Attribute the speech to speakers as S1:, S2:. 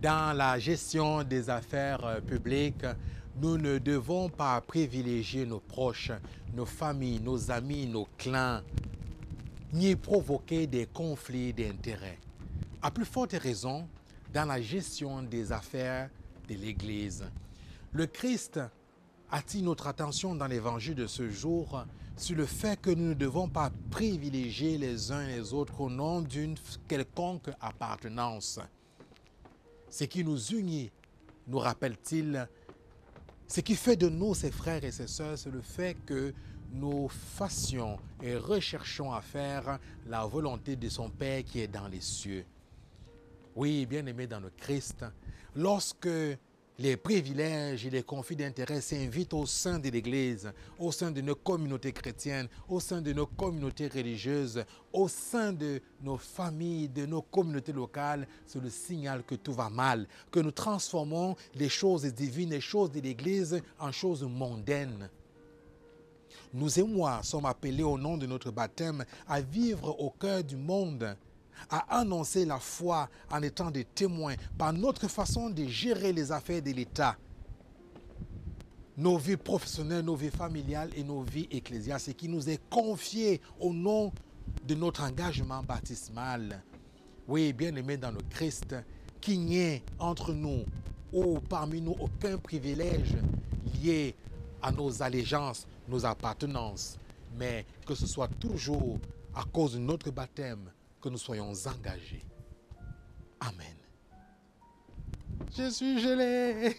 S1: Dans la gestion des affaires euh, publiques, nous ne devons pas privilégier nos proches, nos familles, nos amis, nos clans, ni provoquer des conflits d'intérêts. À plus forte raison, dans la gestion des affaires de l'Église. Le Christ attire notre attention dans l'évangile de ce jour sur le fait que nous ne devons pas privilégier les uns les autres au nom d'une quelconque appartenance. Ce qui nous unit, nous rappelle-t-il, ce qui fait de nous, ses frères et ses sœurs, c'est le fait que nous fassions et recherchons à faire la volonté de son Père qui est dans les cieux. Oui, bien aimé dans le Christ, lorsque les privilèges et les conflits d'intérêts s'invitent au sein de l'Église, au sein de nos communautés chrétiennes, au sein de nos communautés religieuses, au sein de nos familles, de nos communautés locales, c'est le signal que tout va mal, que nous transformons les choses divines, les choses de l'Église en choses mondaines. Nous et moi sommes appelés au nom de notre baptême à vivre au cœur du monde à annoncer la foi en étant des témoins par notre façon de gérer les affaires de l'État, nos vies professionnelles, nos vies familiales et nos vies ecclésiales, ce qui nous est confié au nom de notre engagement baptismal. Oui, bien aimé dans le Christ, qu'il n'y ait entre nous ou parmi nous aucun privilège lié à nos allégeances, nos appartenances, mais que ce soit toujours à cause de notre baptême que nous soyons engagés. Amen. Je suis gelé.